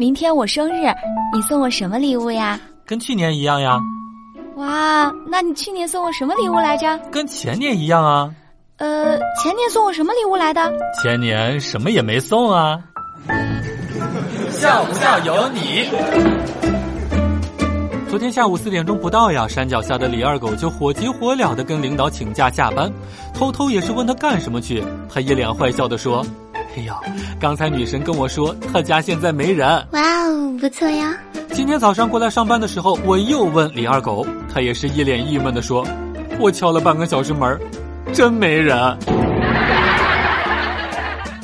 明天我生日，你送我什么礼物呀？跟去年一样呀。哇，那你去年送我什么礼物来着？跟前年一样啊。呃，前年送我什么礼物来的？前年什么也没送啊。笑不笑由你。昨天下午四点钟不到呀，山脚下的李二狗就火急火燎的跟领导请假下班，偷偷也是问他干什么去，他一脸坏笑的说：“哎呦，刚才女神跟我说她家现在没人。”哇哦，不错呀。今天早上过来上班的时候，我又问李二狗，他也是一脸郁闷的说：“我敲了半个小时门，真没人。”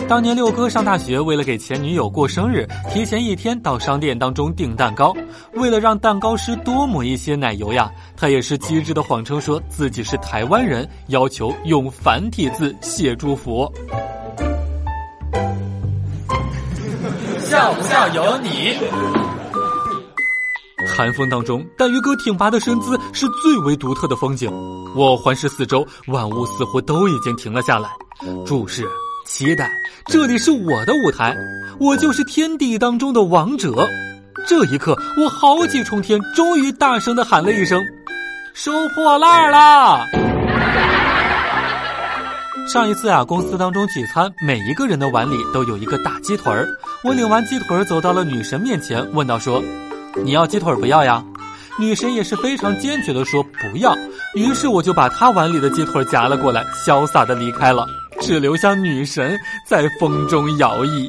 当年六哥上大学，为了给前女友过生日，提前一天到商店当中订蛋糕。为了让蛋糕师多抹一些奶油呀，他也是机智的谎称说自己是台湾人，要求用繁体字写祝福。笑不笑由你。寒风当中，带鱼哥挺拔的身姿是最为独特的风景。我环视四周，万物似乎都已经停了下来，注视。期待，这里是我的舞台，我就是天地当中的王者。这一刻，我豪气冲天，终于大声的喊了一声：“收破烂啦！”上一次啊，公司当中聚餐，每一个人的碗里都有一个大鸡腿儿。我领完鸡腿儿，走到了女神面前，问道：“说，你要鸡腿儿不要呀？”女神也是非常坚决的说：“不要。”于是我就把她碗里的鸡腿夹了过来，潇洒的离开了。只留下女神在风中摇曳。